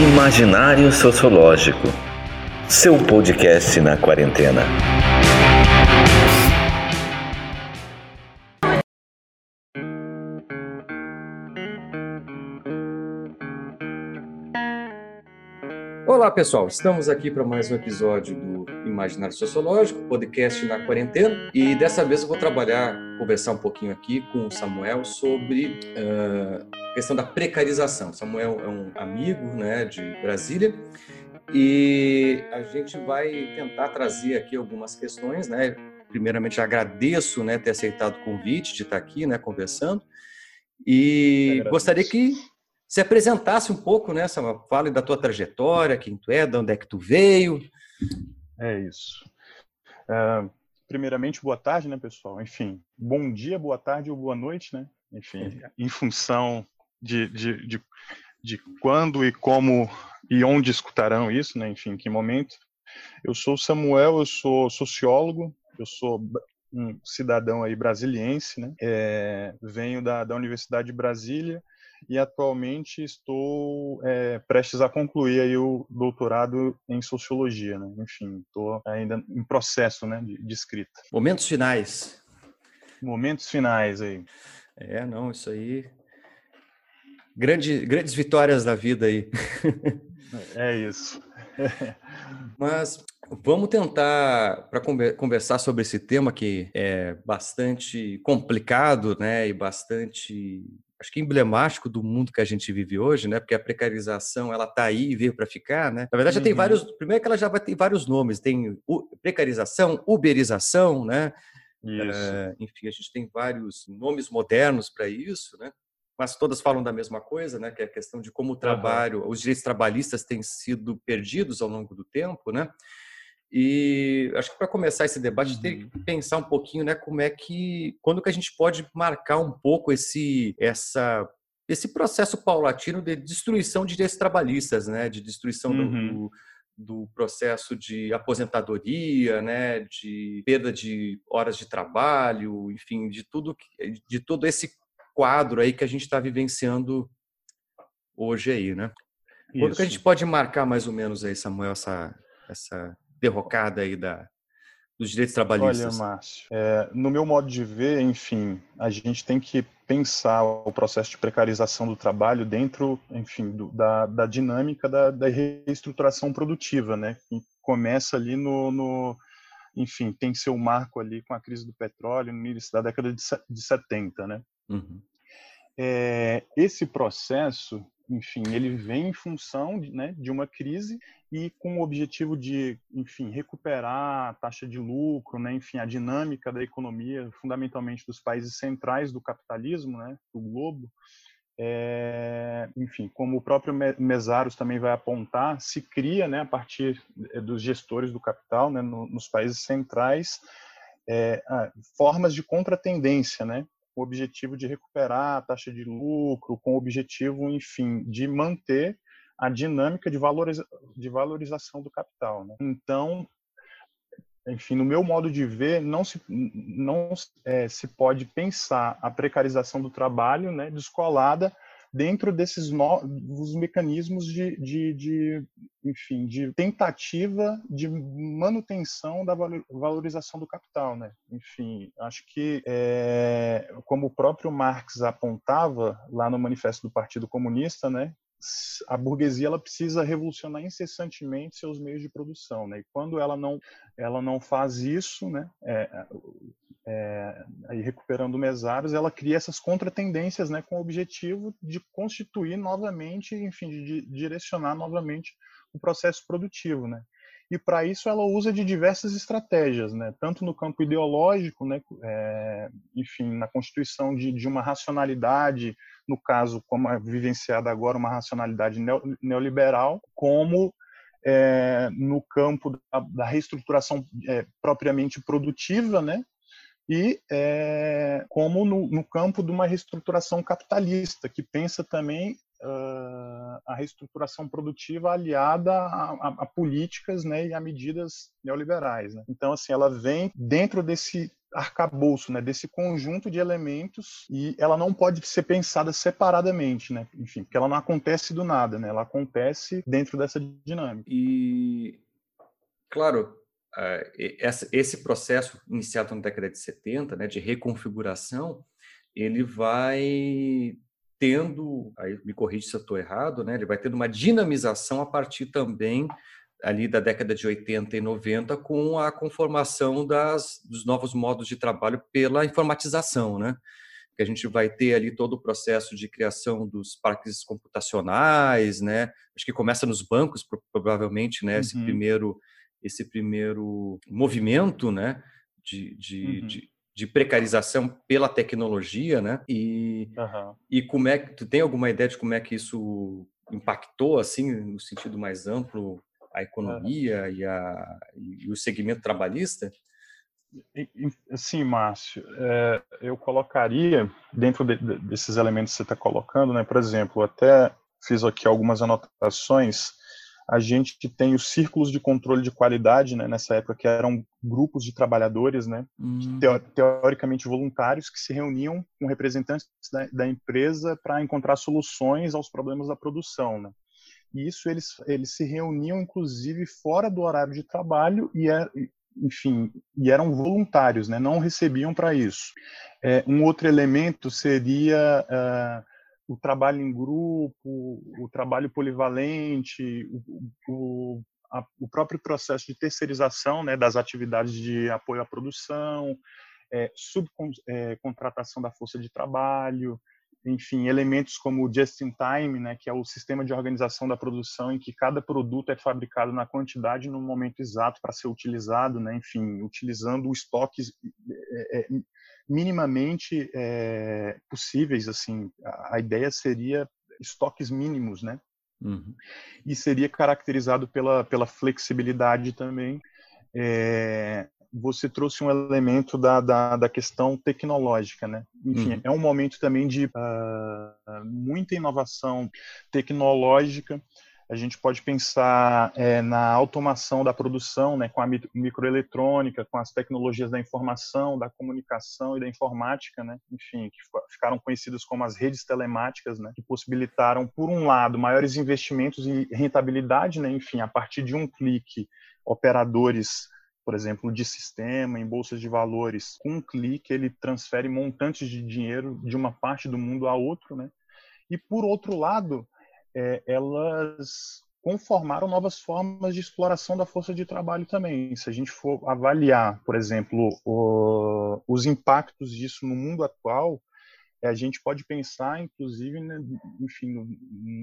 Imaginário Sociológico, seu podcast na quarentena. Olá, pessoal. Estamos aqui para mais um episódio do Imaginário Sociológico, podcast na quarentena. E dessa vez eu vou trabalhar, conversar um pouquinho aqui com o Samuel sobre uh, a questão da precarização. Samuel é um amigo né, de Brasília e a gente vai tentar trazer aqui algumas questões, né? Primeiramente, agradeço né, ter aceitado o convite de estar aqui né, conversando. E gostaria que se apresentasse um pouco, né, Samuel? Fale da tua trajetória, quem tu é, de onde é que tu veio. É isso. Uh, primeiramente, boa tarde, né, pessoal? Enfim, bom dia, boa tarde ou boa noite, né? Enfim, em função de, de, de, de quando e como e onde escutarão isso, né? Enfim, em que momento. Eu sou Samuel, eu sou sociólogo, eu sou um cidadão aí brasiliense, né? É, venho da, da Universidade de Brasília e atualmente estou é, prestes a concluir aí o doutorado em sociologia, né? Enfim, estou ainda em processo, né, de, de, escrita. Momentos finais. Momentos finais aí. É, não, isso aí. Grande, grandes vitórias da vida aí. É isso. Mas vamos tentar para conversar sobre esse tema que é bastante complicado, né, e bastante acho que emblemático do mundo que a gente vive hoje, né? Porque a precarização ela está aí e veio para ficar, né? Na verdade já uhum. tem vários. Primeiro que ela já vai ter vários nomes, tem precarização, uberização, né? Uh, enfim, a gente tem vários nomes modernos para isso, né? Mas todas falam da mesma coisa, né? Que é a questão de como o trabalho, uhum. os direitos trabalhistas têm sido perdidos ao longo do tempo, né? E acho que para começar esse debate, uhum. tem que pensar um pouquinho, né, como é que, quando que a gente pode marcar um pouco esse, essa, esse processo paulatino de destruição de direitos trabalhistas, né, de destruição uhum. do, do processo de aposentadoria, né, de perda de horas de trabalho, enfim, de tudo, de todo esse quadro aí que a gente está vivenciando hoje aí, né? Quando que a gente pode marcar mais ou menos aí, Samuel, essa, essa derrocada aí da, dos direitos trabalhistas? Olha, Márcio, é, no meu modo de ver, enfim, a gente tem que pensar o processo de precarização do trabalho dentro, enfim, do, da, da, dinâmica da, da, reestruturação produtiva, né? Que começa ali no, no, enfim, tem seu marco ali com a crise do petróleo no início da década de, de 70, né? Uhum. É, esse processo, enfim, ele vem em função né, de uma crise e com o objetivo de, enfim, recuperar a taxa de lucro, né, enfim, a dinâmica da economia, fundamentalmente dos países centrais do capitalismo, né, do globo. É, enfim, como o próprio Mesaros também vai apontar, se cria, né, a partir eh, dos gestores do capital, né, no, nos países centrais, é, formas de contratendência, né, com o objetivo de recuperar a taxa de lucro, com o objetivo, enfim, de manter a dinâmica de, valoriza de valorização do capital. Né? Então, enfim, no meu modo de ver, não se, não, é, se pode pensar a precarização do trabalho né, descolada dentro desses novos mecanismos de, de, de, enfim, de tentativa de manutenção da valorização do capital, né? Enfim, acho que é, como o próprio Marx apontava lá no Manifesto do Partido Comunista, né? A burguesia ela precisa revolucionar incessantemente seus meios de produção, né? E quando ela não ela não faz isso, né? É, é, aí recuperando mesários, ela cria essas contratendências, né? Com o objetivo de constituir novamente, enfim, de, de direcionar novamente o processo produtivo, né? E para isso ela usa de diversas estratégias, né? Tanto no campo ideológico, né? É, enfim, na constituição de, de uma racionalidade no caso, como é vivenciada agora, uma racionalidade neoliberal, como é, no campo da, da reestruturação é, propriamente produtiva, né? e é, como no, no, campo de uma reestruturação capitalista, que pensa também a reestruturação produtiva aliada a, a, a políticas né, e a medidas neoliberais. Né? Então, assim, ela vem dentro desse arcabouço, né, desse conjunto de elementos e ela não pode ser pensada separadamente, né? Enfim, porque ela não acontece do nada, né? Ela acontece dentro dessa dinâmica. E claro, esse processo iniciado na década de 70, né, de reconfiguração, ele vai tendo, aí me corrija se eu estou errado, né, ele vai tendo uma dinamização a partir também ali da década de 80 e 90 com a conformação das, dos novos modos de trabalho pela informatização, né? Que a gente vai ter ali todo o processo de criação dos parques computacionais, né? Acho que começa nos bancos, provavelmente, né? Uhum. Esse primeiro esse primeiro movimento, né? De, de, uhum. de, de, precarização pela tecnologia, né? E, uhum. e como é que tu tem alguma ideia de como é que isso impactou assim no sentido mais amplo a economia e, a, e o segmento trabalhista? Sim, Márcio, é, eu colocaria dentro de, de, desses elementos que você está colocando, né? Por exemplo, até fiz aqui algumas anotações. A gente tem os círculos de controle de qualidade, né? Nessa época que eram grupos de trabalhadores, né? Hum. Teoricamente voluntários que se reuniam com representantes da, da empresa para encontrar soluções aos problemas da produção, né? E isso eles, eles se reuniam, inclusive, fora do horário de trabalho e, é, enfim, e eram voluntários, né? não recebiam para isso. É, um outro elemento seria uh, o trabalho em grupo, o trabalho polivalente, o, o, a, o próprio processo de terceirização né, das atividades de apoio à produção, é, subcontratação é, da força de trabalho, enfim, elementos como o just in time, né, que é o sistema de organização da produção em que cada produto é fabricado na quantidade no momento exato para ser utilizado, né, enfim, utilizando estoques é, é, minimamente é, possíveis, assim, a, a, ideia seria estoques mínimos, né, uhum. e seria caracterizado pela, pela flexibilidade também, é, você trouxe um elemento da, da, da questão tecnológica, né? Enfim, uhum. é um momento também de uh, muita inovação tecnológica. A gente pode pensar é, na automação da produção, né, com a microeletrônica, com as tecnologias da informação, da comunicação e da informática, né, enfim, que ficaram conhecidas como as redes telemáticas, né, que possibilitaram, por um lado, maiores investimentos e rentabilidade, né, enfim, a partir de um clique, operadores por exemplo, de sistema, em bolsas de valores, com um clique ele transfere montantes de dinheiro de uma parte do mundo a outro, né? E por outro lado, é, elas conformaram novas formas de exploração da força de trabalho também. Se a gente for avaliar, por exemplo, o, os impactos disso no mundo atual, é, a gente pode pensar, inclusive, né, enfim, no,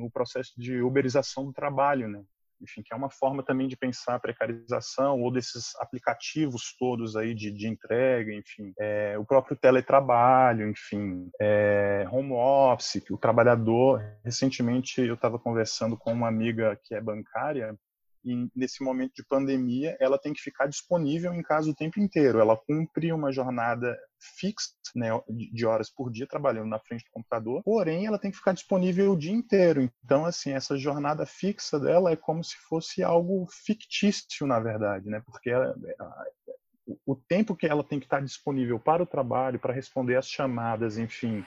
no, processo de uberização do trabalho, né? Enfim, que é uma forma também de pensar a precarização ou desses aplicativos todos aí de, de entrega, enfim, é, o próprio teletrabalho, enfim, é, home office, o trabalhador. Recentemente eu estava conversando com uma amiga que é bancária nesse momento de pandemia ela tem que ficar disponível em casa o tempo inteiro. Ela cumpre uma jornada fixa né, de horas por dia trabalhando na frente do computador, porém ela tem que ficar disponível o dia inteiro. Então, assim, essa jornada fixa dela é como se fosse algo fictício, na verdade, né? Porque ela, o tempo que ela tem que estar disponível para o trabalho, para responder às chamadas, enfim,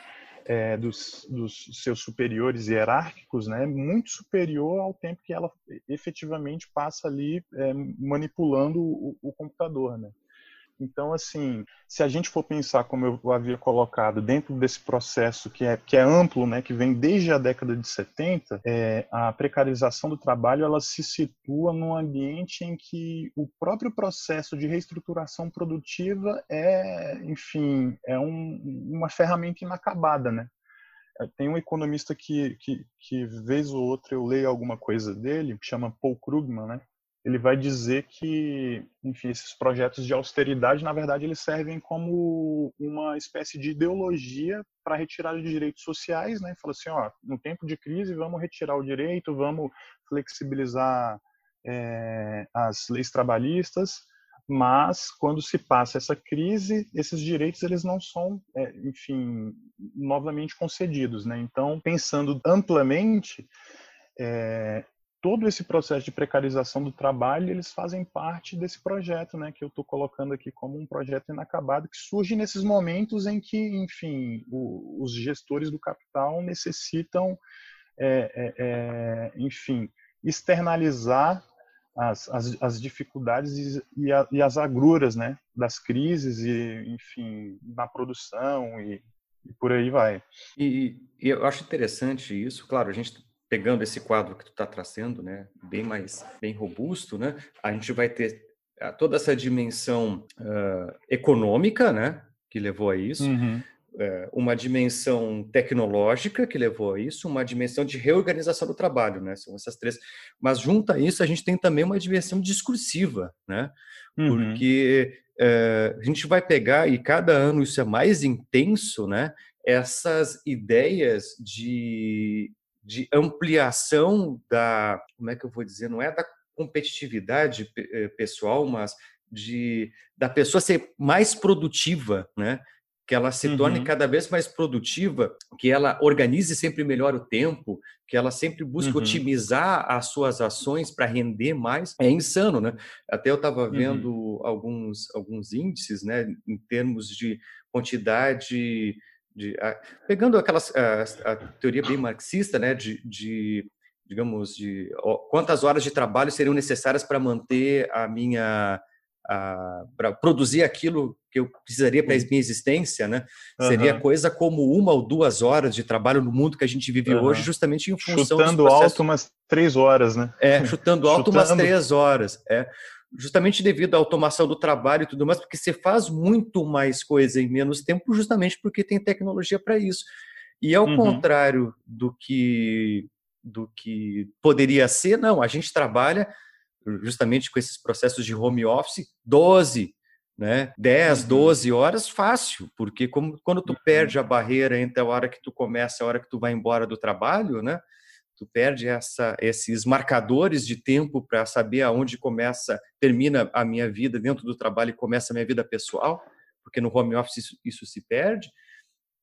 é, dos, dos, seus superiores hierárquicos, né, muito superior ao tempo que ela efetivamente passa ali é, manipulando o, o computador, né. Então, assim, se a gente for pensar, como eu havia colocado, dentro desse processo que é, que é amplo, né, que vem desde a década de 70, é, a precarização do trabalho ela se situa num ambiente em que o próprio processo de reestruturação produtiva é, enfim, é um, uma ferramenta inacabada, né? Tem um economista que, que, que, vez ou outra, eu leio alguma coisa dele, chama Paul Krugman, né? Ele vai dizer que, enfim, esses projetos de austeridade, na verdade, eles servem como uma espécie de ideologia para retirada de direitos sociais, né? Fala assim, ó, no tempo de crise, vamos retirar o direito, vamos flexibilizar é, as leis trabalhistas, mas quando se passa essa crise, esses direitos eles não são, é, enfim, novamente concedidos, né? Então, pensando amplamente é, todo esse processo de precarização do trabalho, eles fazem parte desse projeto, né, que eu estou colocando aqui como um projeto inacabado, que surge nesses momentos em que, enfim, o, os gestores do capital necessitam, é, é, é enfim, externalizar as, as, as dificuldades e, a, e, as agruras, né, das crises e, enfim, na produção e, e por aí vai. E, e, eu acho interessante isso, claro, a gente pegando esse quadro que tu está traçando, né, bem mais bem robusto, né, a gente vai ter ah, toda essa dimensão uh, econômica, né, que levou a isso, uhum. uh, uma dimensão tecnológica que levou a isso, uma dimensão de reorganização do trabalho, né, são essas três. Mas junto a isso a gente tem também uma dimensão discursiva, né, uhum. porque uh, a gente vai pegar e cada ano isso é mais intenso, né, essas ideias de de ampliação da, como é que eu vou dizer, não é da competitividade eh, pessoal, mas de da pessoa ser mais produtiva, né? Que ela se uhum. torne cada vez mais produtiva, que ela organize sempre melhor o tempo, que ela sempre busque uhum. otimizar as suas ações para render mais. É insano, né? Até eu estava uhum. vendo uhum. alguns alguns índices, né, em termos de quantidade de, a, pegando aquelas a, a, teoria bem marxista, né, de, de digamos de ó, quantas horas de trabalho seriam necessárias para manter a minha para produzir aquilo que eu precisaria para a minha existência, né? Uhum. Seria coisa como uma ou duas horas de trabalho no mundo que a gente vive uhum. hoje, justamente em função chutando alto umas três horas, né? É, chutando alto chutando... umas três horas. É justamente devido à automação do trabalho e tudo mais, porque você faz muito mais coisa em menos tempo, justamente porque tem tecnologia para isso. E ao uhum. contrário do que do que poderia ser, não, a gente trabalha justamente com esses processos de home office 12, né, 10, uhum. 12 horas fácil, porque como, quando tu uhum. perde a barreira entre a hora que tu começa e a hora que tu vai embora do trabalho, né, tu perde essa, esses marcadores de tempo para saber aonde começa, termina a minha vida dentro do trabalho e começa a minha vida pessoal, porque no home office isso, isso se perde.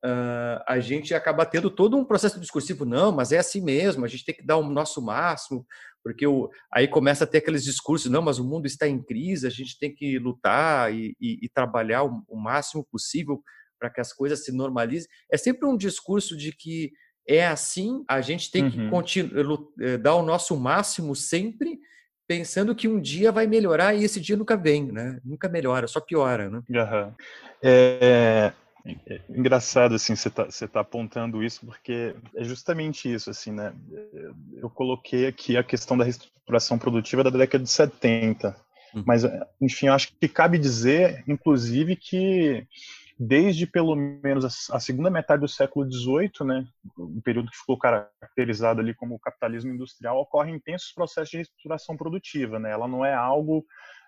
Uh, a gente acaba tendo todo um processo discursivo, não, mas é assim mesmo, a gente tem que dar o nosso máximo, porque o, aí começa a ter aqueles discursos, não, mas o mundo está em crise, a gente tem que lutar e, e, e trabalhar o, o máximo possível para que as coisas se normalizem. É sempre um discurso de que é assim, a gente tem que uhum. Eh, dar o nosso máximo sempre, pensando que um dia vai melhorar e esse dia nunca vem, né? Nunca melhora, só piora, né? Uhum. É, é, engraçado assim você tá, você tá apontando isso porque é justamente isso assim né eu coloquei aqui a questão da reestruturação produtiva da década de 70 uhum. mas enfim eu acho que cabe dizer inclusive que desde pelo menos a, segunda metade do século XVIII, né, um período que ficou caracterizado ali como capitalismo industrial, ocorrem intensos processos de reestruturação produtiva. Né? Ela não é algo,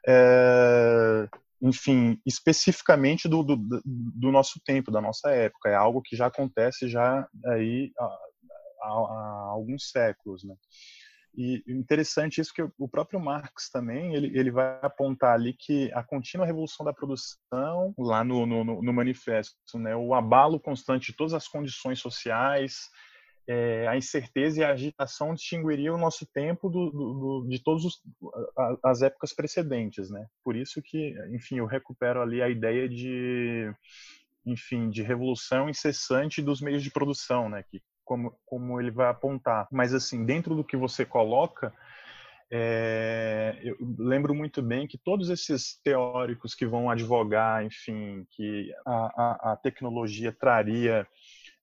é, enfim, especificamente do, do, do, nosso tempo, da nossa época. É algo que já acontece já aí há, há, há alguns séculos. Né? E interessante isso que o próprio Marx também ele, ele vai apontar ali que a contínua revolução da produção lá no, no, no manifesto, né, o abalo constante de todas as condições sociais, é, a incerteza e a agitação distinguiria o nosso tempo do, do, do, de todas as épocas precedentes, né? Por isso que, enfim, eu recupero ali a ideia de, enfim, de revolução incessante dos meios de produção, né? Que como, como ele vai apontar. Mas, assim, dentro do que você coloca, é, eu lembro muito bem que todos esses teóricos que vão advogar, enfim, que a, a, a tecnologia traria,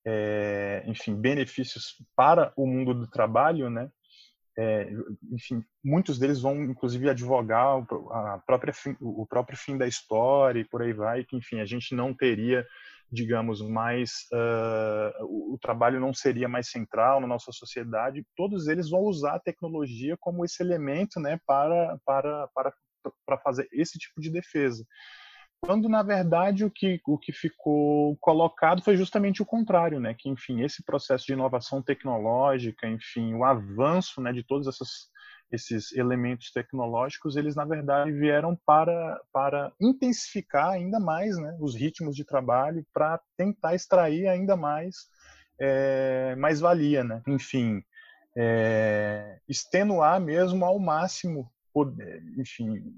é, enfim, benefícios para o mundo do trabalho, né? É, enfim, muitos deles vão inclusive advogar a própria fim, o próprio fim da história e por aí vai, que enfim a gente não teria digamos, mais uh, o trabalho não seria mais central na nossa sociedade. Todos eles vão usar a tecnologia como esse elemento, né, para para para para fazer esse tipo de defesa. Quando na verdade o que o que ficou colocado foi justamente o contrário, né, que enfim esse processo de inovação tecnológica, enfim o avanço, né, de todas essas esses elementos tecnológicos, eles na verdade vieram para, para intensificar ainda mais né, os ritmos de trabalho, para tentar extrair ainda mais é, mais valia, né? Enfim, é, extenuar mesmo ao máximo, poder, enfim,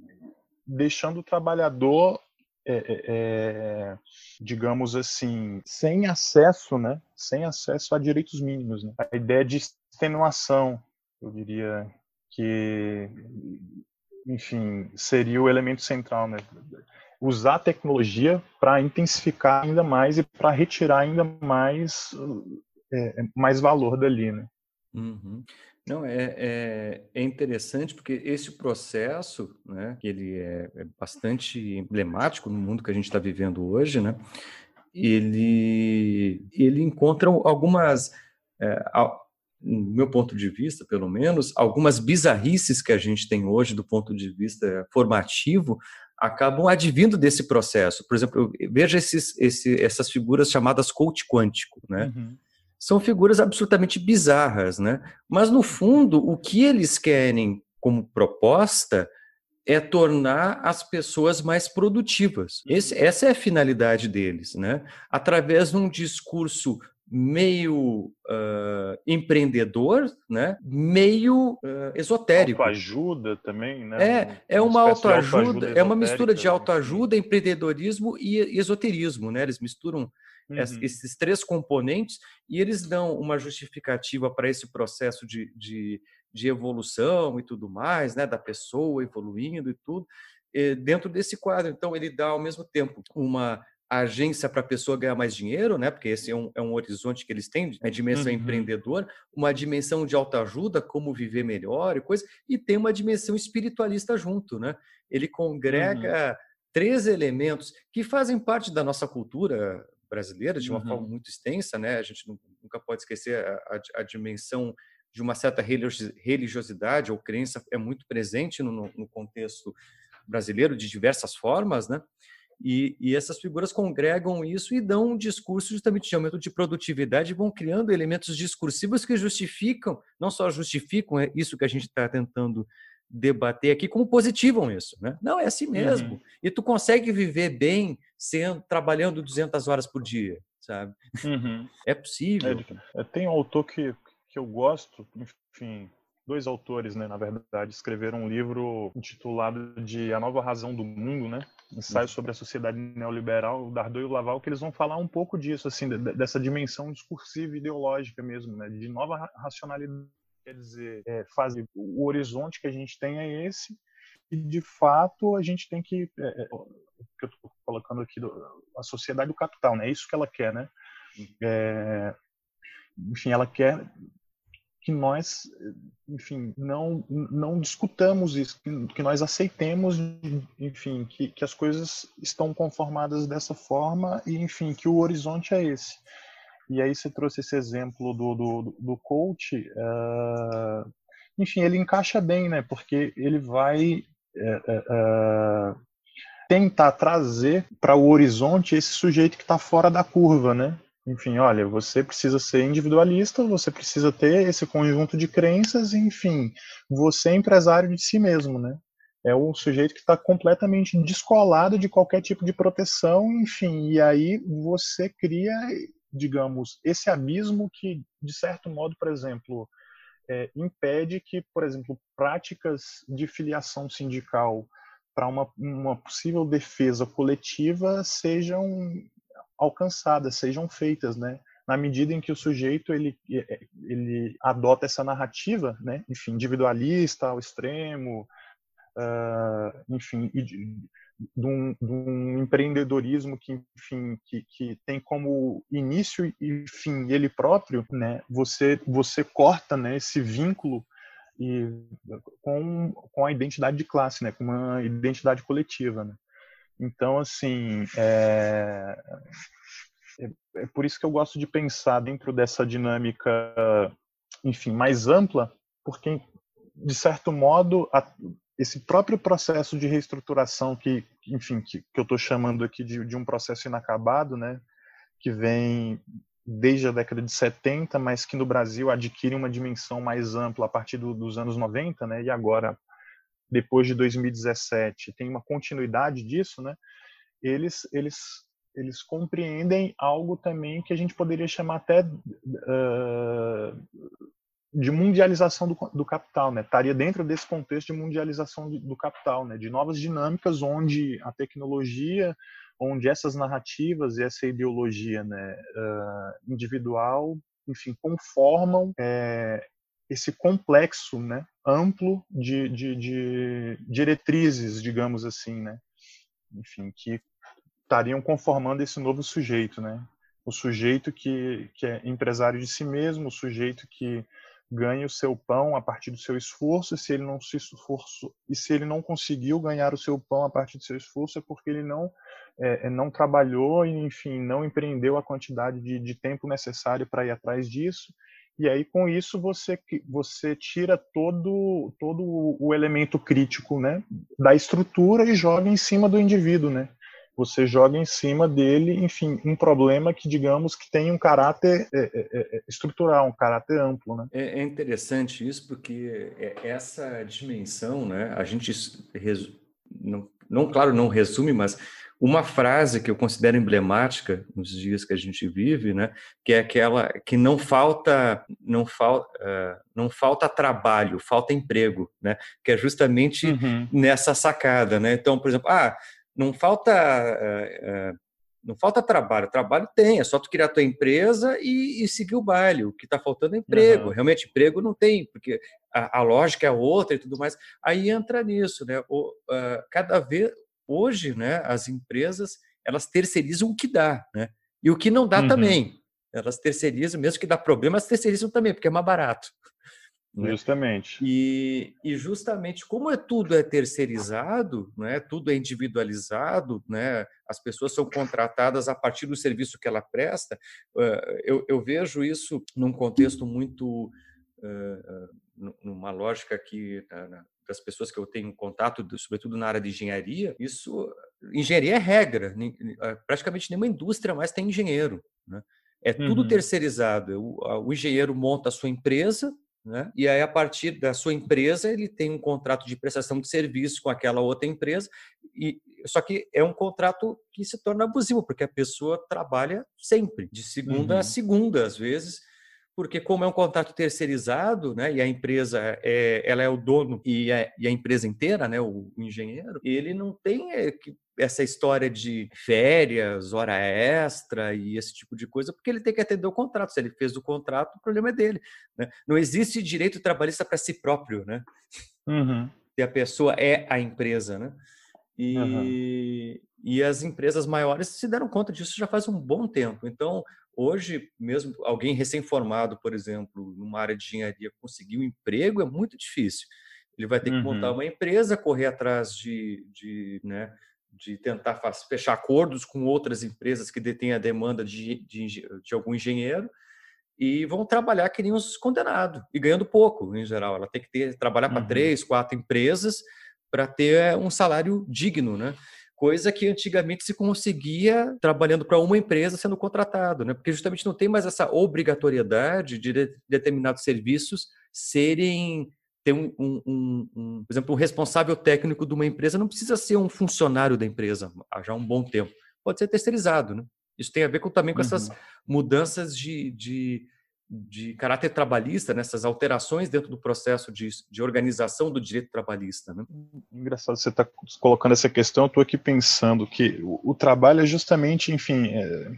deixando o trabalhador é, é, digamos assim, sem acesso, né? Sem acesso a direitos mínimos. Né? A ideia de extenuação, eu diria que, enfim, seria o elemento central, né? Usar a tecnologia para intensificar ainda mais e para retirar ainda mais, é, mais valor dali, né? Uhum. Não, é, é, é, interessante porque esse processo, né, que ele é, é bastante emblemático no mundo que a gente está vivendo hoje, né, ele, ele encontra algumas, é, no meu ponto de vista, pelo menos, algumas bizarrices que a gente tem hoje do ponto de vista formativo acabam advindo desse processo. Por exemplo, veja esses, esse, essas figuras chamadas coach quântico, né? Uhum são figuras absolutamente bizarras, né? Mas no fundo, o que eles querem como proposta é tornar as pessoas mais produtivas. Esse, essa é a finalidade deles, né? Através de um discurso meio uh, empreendedor, né? Meio uh, esotérico. Autoajuda também, né? É, é uma, uma autoajuda, é uma mistura de autoajuda, empreendedorismo e esoterismo, né? Eles misturam uhum. esses três componentes e eles dão uma justificativa para esse processo de, de, de, evolução e tudo mais, né, da pessoa evoluindo e tudo, eh, dentro desse quadro. Então, ele dá ao mesmo tempo uma agência para a pessoa ganhar mais dinheiro, né? Porque esse é um, é um horizonte que eles têm, a dimensão uhum. empreendedora, uma dimensão de autoajuda, como viver melhor e coisa, e tem uma dimensão espiritualista junto, né? Ele congrega uhum. três elementos que fazem parte da nossa cultura brasileira de uma uhum. forma muito extensa, né? A gente nunca pode esquecer a, a, a, dimensão de uma certa religiosidade ou crença é muito presente no, no contexto brasileiro de diversas formas, né? E, e, essas figuras congregam isso e dão um discurso justamente de aumento de produtividade, vão criando elementos discursivos que justificam, não só justificam é isso que a gente está tentando debater aqui como positivam isso, né? Não, é assim mesmo. Uhum. E tu consegue viver bem sendo, trabalhando 200 horas por dia, sabe? Uhum. É possível. É, tem um autor que, que eu gosto, enfim, dois autores, né, na verdade, escreveram um livro intitulado de A Nova Razão do Mundo, né? Ensaio uhum. sobre a sociedade neoliberal, o Dardot e o Laval, que eles vão falar um pouco disso, assim, dessa dimensão discursiva e ideológica mesmo, né? De nova racionalidade quer dizer, é, fazer o horizonte que a gente tem é esse, e de fato a gente tem que, é, é, o que eu estou colocando aqui, a sociedade do capital, né? É isso que ela quer, né? É, enfim, ela quer que nós, enfim, não não discutamos isso, que nós aceitemos, enfim, que, que as coisas estão conformadas dessa forma e, enfim, que o horizonte é esse. E aí você trouxe esse exemplo do, do, do coach, uh, enfim, ele encaixa bem, né? Porque ele vai uh, tentar trazer para o horizonte esse sujeito que está fora da curva, né? Enfim, olha, você precisa ser individualista, você precisa ter esse conjunto de crenças, enfim, você é empresário de si mesmo, né? É um sujeito que está completamente descolado de qualquer tipo de proteção, enfim, e aí você cria digamos, esse abismo que, de certo modo, por exemplo, é, impede que, por exemplo, práticas de filiação sindical para uma, uma possível defesa coletiva sejam alcançadas, sejam feitas, né? Na medida em que o sujeito ele, ele adota essa narrativa, né? Enfim, individualista ao extremo, uh, enfim, de um, de um, empreendedorismo que, enfim, que, que tem como início e fim ele próprio, né? Você você corta, né, esse vínculo e com com a identidade de classe, né, com uma identidade coletiva, né? Então, assim, é, é, é por isso que eu gosto de pensar dentro dessa dinâmica, enfim, mais ampla, porque de certo modo a, esse próprio processo de reestruturação que, enfim, que, que eu estou chamando aqui de, de, um processo inacabado, né, que vem desde a década de 70, mas que no Brasil adquire uma dimensão mais ampla a partir do, dos anos 90, né, e agora, depois de 2017, tem uma continuidade disso, né, eles, eles, eles compreendem algo também que a gente poderia chamar até uh, de mundialização do, do, capital, né? Estaria dentro desse contexto de mundialização do, do capital, né? De novas dinâmicas onde a tecnologia, onde essas narrativas e essa ideologia, né, uh, individual, enfim, conformam é, esse complexo, né, amplo de, de, de diretrizes, digamos assim, né? Enfim, que estariam conformando esse novo sujeito, né? O sujeito que, que é empresário de si mesmo, o sujeito que ganha o seu pão a partir do seu esforço, e se ele não se esforçou, e se ele não conseguiu ganhar o seu pão a partir do seu esforço, é porque ele não é, é não trabalhou e, enfim, não empreendeu a quantidade de, de tempo necessário para ir atrás disso. E aí, com isso, você, você tira todo, todo o elemento crítico né, da estrutura e joga em cima do indivíduo, né? você joga em cima dele, enfim, um problema que, digamos, que tem um caráter é, é, é, estrutural, um caráter amplo, né? É, é, interessante isso porque essa dimensão, né, a gente, não, não, claro, não resume, mas uma frase que eu considero emblemática nos dias que a gente vive, né, que é aquela que não falta, não falta, uh, não falta trabalho, falta emprego, né, que é justamente uhum. nessa sacada, né. Então, por exemplo, ah, não falta é, é, não falta trabalho, trabalho tem, é só tu criar tua empresa e, e seguir o baile. O que está faltando é emprego. Uhum. Realmente, emprego não tem, porque a, a, lógica é outra e tudo mais. Aí entra nisso, né? O, uh, cada vez hoje, né, as empresas elas terceirizam o que dá, né? E o que não dá uhum. também. Elas terceirizam, mesmo que dá problema, elas terceirizam também, porque é mais barato. Né? Justamente. E, e, justamente como é tudo é terceirizado, né, tudo é individualizado, né, as pessoas são contratadas a partir do serviço que ela presta, eu, eu vejo isso num contexto muito, numa lógica que das pessoas que eu tenho contato, sobretudo na área de engenharia, isso, engenharia é regra, praticamente nenhuma indústria mais tem engenheiro, né? É tudo uhum. terceirizado. O, o engenheiro monta a sua empresa, né? E aí, a partir da sua empresa, ele tem um contrato de prestação de serviço com aquela outra empresa, e só que é um contrato que se torna abusivo, porque a pessoa trabalha sempre, de segunda uhum. a segunda, às vezes, porque como é um contrato terceirizado, né, e a empresa é, ela é o dono e a, e a empresa inteira, né, o, o, engenheiro, ele não tem é, que, essa história de férias, hora extra e esse tipo de coisa, porque ele tem que atender o contrato. Se ele fez o contrato, o problema é dele. Né? Não existe direito trabalhista para si próprio, né? Uhum. Se a pessoa é a empresa, né? E, uhum. e as empresas maiores se deram conta disso já faz um bom tempo. Então, Hoje, mesmo alguém recém-formado, por exemplo, numa área de engenharia, conseguir um emprego é muito difícil. Ele vai ter que montar uhum. uma empresa, correr atrás de, de, né, de tentar fechar acordos com outras empresas que detêm a demanda de, de, de algum engenheiro e vão trabalhar que nem uns condenados e ganhando pouco, em geral. Ela tem que ter, trabalhar para uhum. três, quatro empresas para ter um salário digno, né? Coisa que antigamente se conseguia trabalhando para uma empresa sendo contratado, né? Porque justamente não tem mais essa obrigatoriedade de determinados serviços serem ter um, um, um, um, por exemplo, um responsável técnico de uma empresa não precisa ser um funcionário da empresa há já um bom tempo, pode ser terceirizado, né? Isso tem a ver com, também com uhum. essas mudanças de, de de caráter trabalhista, nessas alterações dentro do processo de, de organização do direito trabalhista. Né? Engraçado você estar tá colocando essa questão, eu estou aqui pensando que o, o, trabalho é justamente, enfim, é,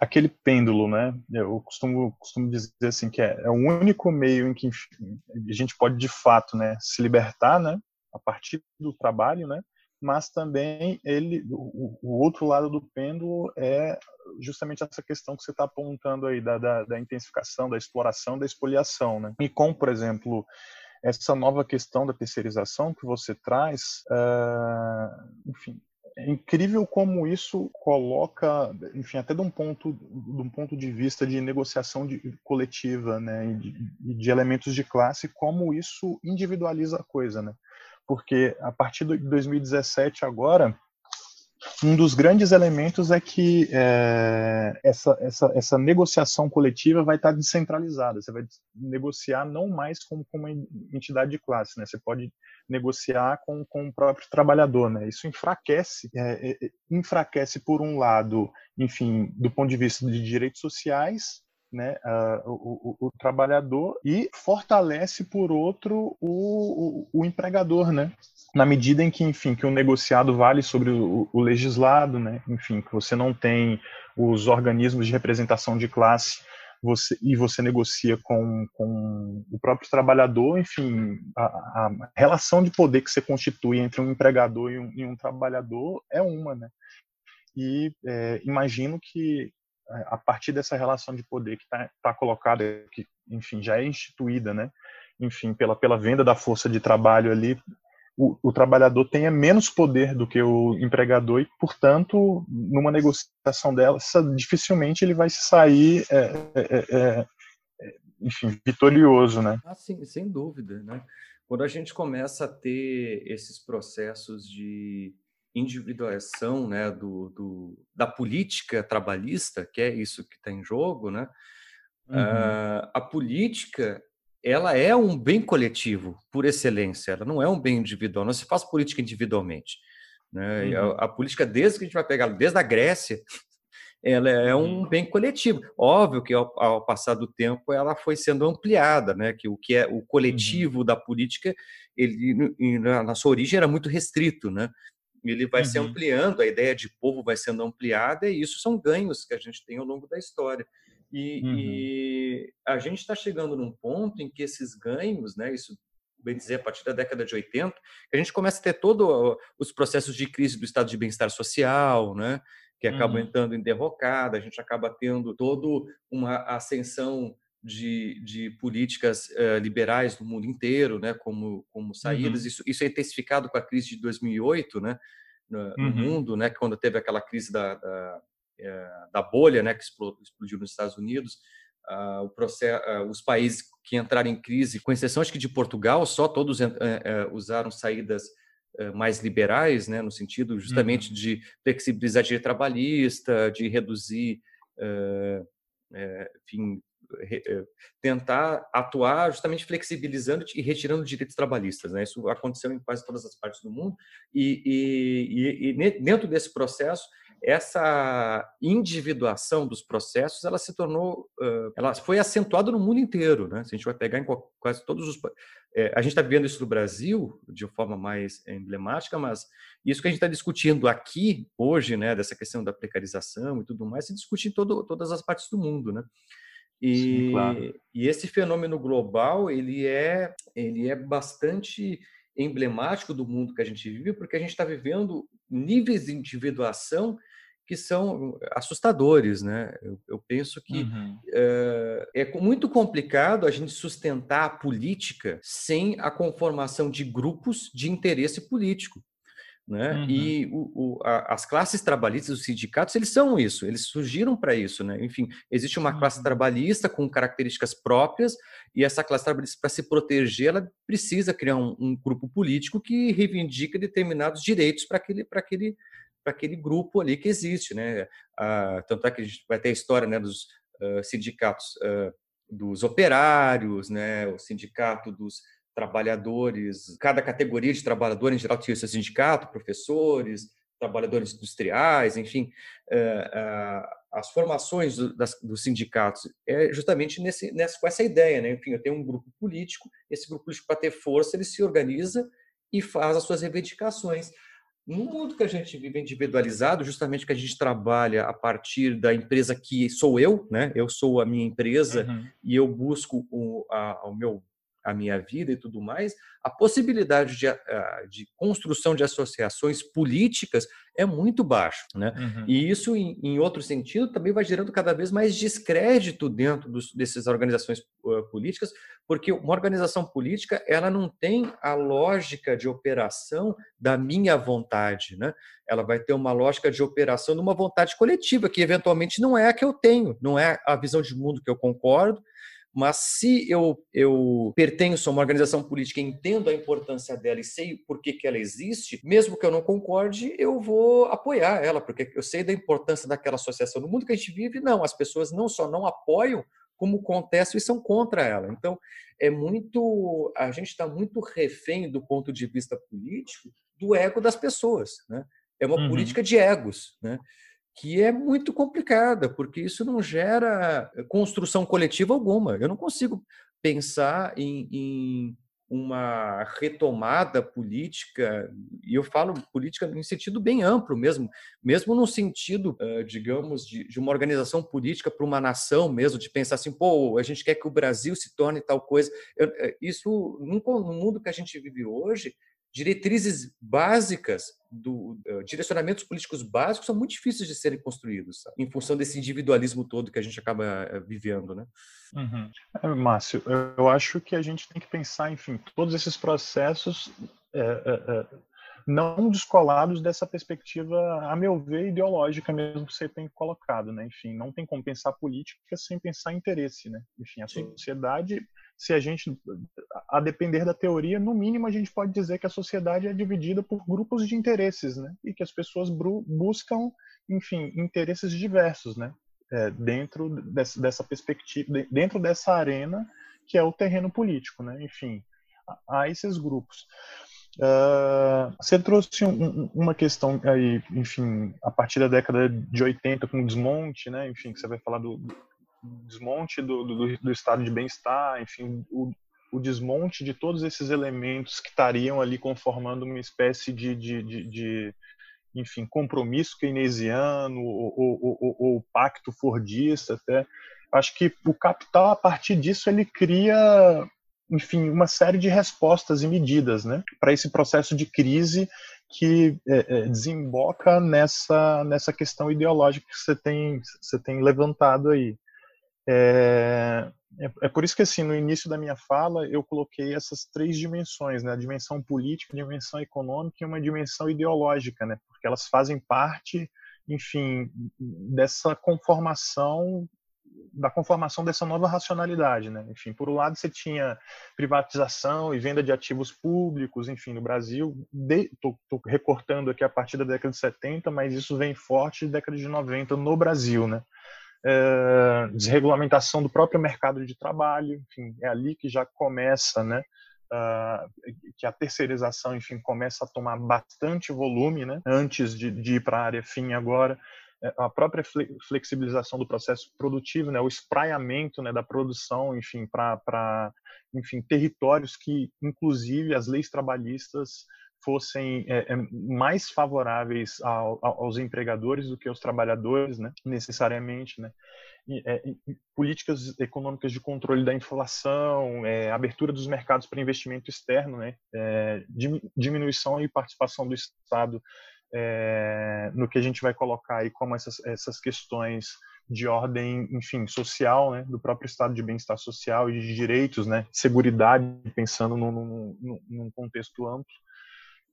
aquele pêndulo, né? Eu costumo, costumo dizer assim que é, é, o único meio em que enfim, a gente pode de fato, né, se libertar, né, a partir do trabalho, né? Mas também ele, o, o, outro lado do pêndulo é justamente essa questão que você está apontando aí da, da, da, intensificação, da exploração, da expoliação, né? E com, por exemplo, essa nova questão da terceirização que você traz, uh, enfim, é incrível como isso coloca, enfim, até de um ponto, de um ponto de vista de negociação de, coletiva, né, de, de elementos de classe, como isso individualiza a coisa, né? Porque a partir de 2017 agora, um dos grandes elementos é que é, essa, essa, essa negociação coletiva vai estar descentralizada. Você vai negociar não mais com, com uma entidade de classe, né? Você pode negociar com, com o próprio trabalhador, né? Isso enfraquece, é, é, enfraquece por um lado, enfim, do ponto de vista de direitos sociais, né, uh, o, o, o, trabalhador e fortalece, por outro, o, o, empregador, né? Na medida em que, enfim, que o negociado vale sobre o, legislado, né? Enfim, que você não tem os organismos de representação de classe você, e você negocia com, com o próprio trabalhador, enfim, a, a, relação de poder que você constitui entre um empregador e um, e um trabalhador é uma, né? E é, imagino que a partir dessa relação de poder que está tá colocada, que, enfim, já é instituída, né? Enfim, pela, pela venda da força de trabalho ali, o, o, trabalhador tenha menos poder do que o empregador e, portanto, numa negociação dela, dificilmente ele vai sair, é, é, é, é, enfim, vitorioso, né? Ah, sim, sem dúvida, né? Quando a gente começa a ter esses processos de individuação, né, do, do da política trabalhista, que é isso que está em jogo, né? Uhum. Uh, a política ela é um bem coletivo por excelência, ela não é um bem individual, não se faz política individualmente. Né? Uhum. A, a, política, desde que a gente vai pegar, desde a Grécia, ela é um uhum. bem coletivo. Óbvio que ao, ao, passar do tempo ela foi sendo ampliada, né? que o que é o coletivo uhum. da política, ele na, na, sua origem era muito restrito, né? Ele vai se uhum. ampliando, a ideia de povo vai sendo ampliada e isso são ganhos que a gente tem ao longo da história. E, uhum. e a gente está chegando num ponto em que esses ganhos, né, isso bem dizer, a partir da década de 80, que a gente começa a ter todos os processos de crise do estado de bem-estar social, né, que acabam uhum. entrando em derrocada, a gente acaba tendo toda uma ascensão de, de políticas uh, liberais no mundo inteiro, né, como, como saídas. Uhum. Isso, isso é intensificado com a crise de 2008, né, no, no uhum. mundo, né, quando teve aquela crise da, da é, da bolha, né, que explodiu nos Estados Unidos, uh, o processo, uh, os países que entraram em crise, com exceção acho que de Portugal, só todos uh, usaram saídas mais liberais, né, no sentido justamente uhum. de flexibilizar a direito trabalhista, de reduzir, enfim, tentar atuar justamente flexibilizando e retirando direitos trabalhistas. Né? Isso aconteceu em quase todas as partes do mundo e, e, e, e dentro desse processo essa individuação dos processos ela se tornou ela foi acentuada no mundo inteiro né se a gente vai pegar em quase todos os é, a gente está vivendo isso no Brasil de forma mais emblemática mas isso que a gente está discutindo aqui hoje né dessa questão da precarização e tudo mais se discute em todo, todas as partes do mundo né e, Sim, claro. e esse fenômeno global ele é ele é bastante emblemático do mundo que a gente vive, porque a gente está vivendo níveis de individuação que são assustadores, né? Eu, eu penso que uhum. é, é muito complicado a gente sustentar a política sem a conformação de grupos de interesse político. Né? Uhum. E o, o, a, as classes trabalhistas, os sindicatos, eles são isso, eles surgiram para isso. Né? Enfim, existe uma uhum. classe trabalhista com características próprias, e essa classe trabalhista, para se proteger, ela precisa criar um, um, grupo político que reivindica determinados direitos para aquele, aquele, aquele grupo ali que existe. Né? Ah, tanto é que a gente vai ter a história né, dos uh, sindicatos uh, dos operários, né, o sindicato dos trabalhadores, cada categoria de trabalhador em geral tinha seu sindicato, professores, trabalhadores industriais, enfim, eh, eh, as formações dos sindicatos é justamente nesse, nessa, com essa ideia, né? Enfim, eu tenho um grupo político, esse grupo político para ter força ele se organiza e faz as suas reivindicações. No mundo que a gente vive individualizado, justamente que a gente trabalha a partir da empresa que sou eu, né? Eu sou a minha empresa uhum. e eu busco o, a, o meu a minha vida e tudo mais, a possibilidade de, ah, de construção de associações políticas é muito baixo. Né? Uhum. E isso, em, em, outro sentido, também vai gerando cada vez mais descrédito dentro dos, dessas organizações uh, políticas, porque uma organização política ela não tem a lógica de operação da minha vontade. Né? Ela vai ter uma lógica de operação de uma vontade coletiva, que eventualmente não é a que eu tenho, não é a visão de mundo que eu concordo, mas se eu, eu pertenço a uma organização política, entendo a importância dela e sei por que, que ela existe, mesmo que eu não concorde, eu vou apoiar ela, porque eu sei da importância daquela associação. No mundo que a gente vive, não, as pessoas não só não apoiam, como contestam e são contra ela. Então, é muito. A gente está muito refém do ponto de vista político do ego das pessoas. Né? É uma uhum. política de egos. Né? Que é muito complicada, porque isso não gera construção coletiva alguma. Eu não consigo pensar em, em uma retomada política, e eu falo política em sentido bem amplo mesmo, mesmo no sentido, digamos, de, de uma organização política para uma nação mesmo, de pensar assim, pô, a gente quer que o Brasil se torne tal coisa. Eu, isso, no mundo que a gente vive hoje, diretrizes básicas, do, uh, direcionamentos políticos básicos são muito difíceis de serem construídos, sabe? em função desse individualismo todo que a gente acaba uh, vivendo, né? Uhum. É, Márcio, eu acho que a gente tem que pensar, enfim, todos esses processos é, é, não descolados dessa perspectiva, a meu ver, ideológica mesmo que você tem colocado, né? Enfim, não tem como pensar política sem pensar interesse, né? Enfim, a Sim. Se a gente, a depender da teoria, no mínimo a gente pode dizer que a sociedade é dividida por grupos de interesses, né? E que as pessoas buscam, enfim, interesses diversos, né? É, dentro dessa, dessa perspectiva, dentro dessa arena que é o terreno político, né? Enfim, há esses grupos. Uh, você trouxe um, uma questão aí, enfim, a partir da década de 80 com o desmonte, né? Enfim, que você vai falar do, desmonte do, do, do estado de bem-estar, enfim, o, o, desmonte de todos esses elementos que estariam ali conformando uma espécie de, de, de, de enfim, compromisso keynesiano ou, ou, ou, ou, pacto fordista até. Acho que o capital, a partir disso, ele cria, enfim, uma série de respostas e medidas né, para esse processo de crise que é, é, desemboca nessa, nessa questão ideológica que você tem, você tem levantado aí. É, é, é, por isso que, assim, no início da minha fala, eu coloquei essas três dimensões, né? A dimensão política, a dimensão econômica e uma dimensão ideológica, né? Porque elas fazem parte, enfim, dessa conformação da conformação dessa nova racionalidade, né? Enfim, por um lado você tinha privatização e venda de ativos públicos, enfim, no Brasil, estou recortando aqui a partir da década de 70, mas isso vem forte da década de 90 no Brasil, né? É, desregulamentação do próprio mercado de trabalho, enfim, é ali que já começa, né, uh, que a terceirização, enfim, começa a tomar bastante volume, né, antes de, de ir para a área fim agora, é, a própria flexibilização do processo produtivo, né, o espraiamento né, da produção, enfim, para enfim territórios que, inclusive, as leis trabalhistas fossem é, é, mais favoráveis ao, aos empregadores do que aos trabalhadores, né, necessariamente, né. E, é, políticas econômicas de controle da inflação, é, abertura dos mercados para investimento externo, né, é, diminuição e participação do Estado é, no que a gente vai colocar aí como essas, essas questões de ordem, enfim, social, né, do próprio estado de bem-estar social e de direitos, né, seguridade, pensando num, num, num contexto amplo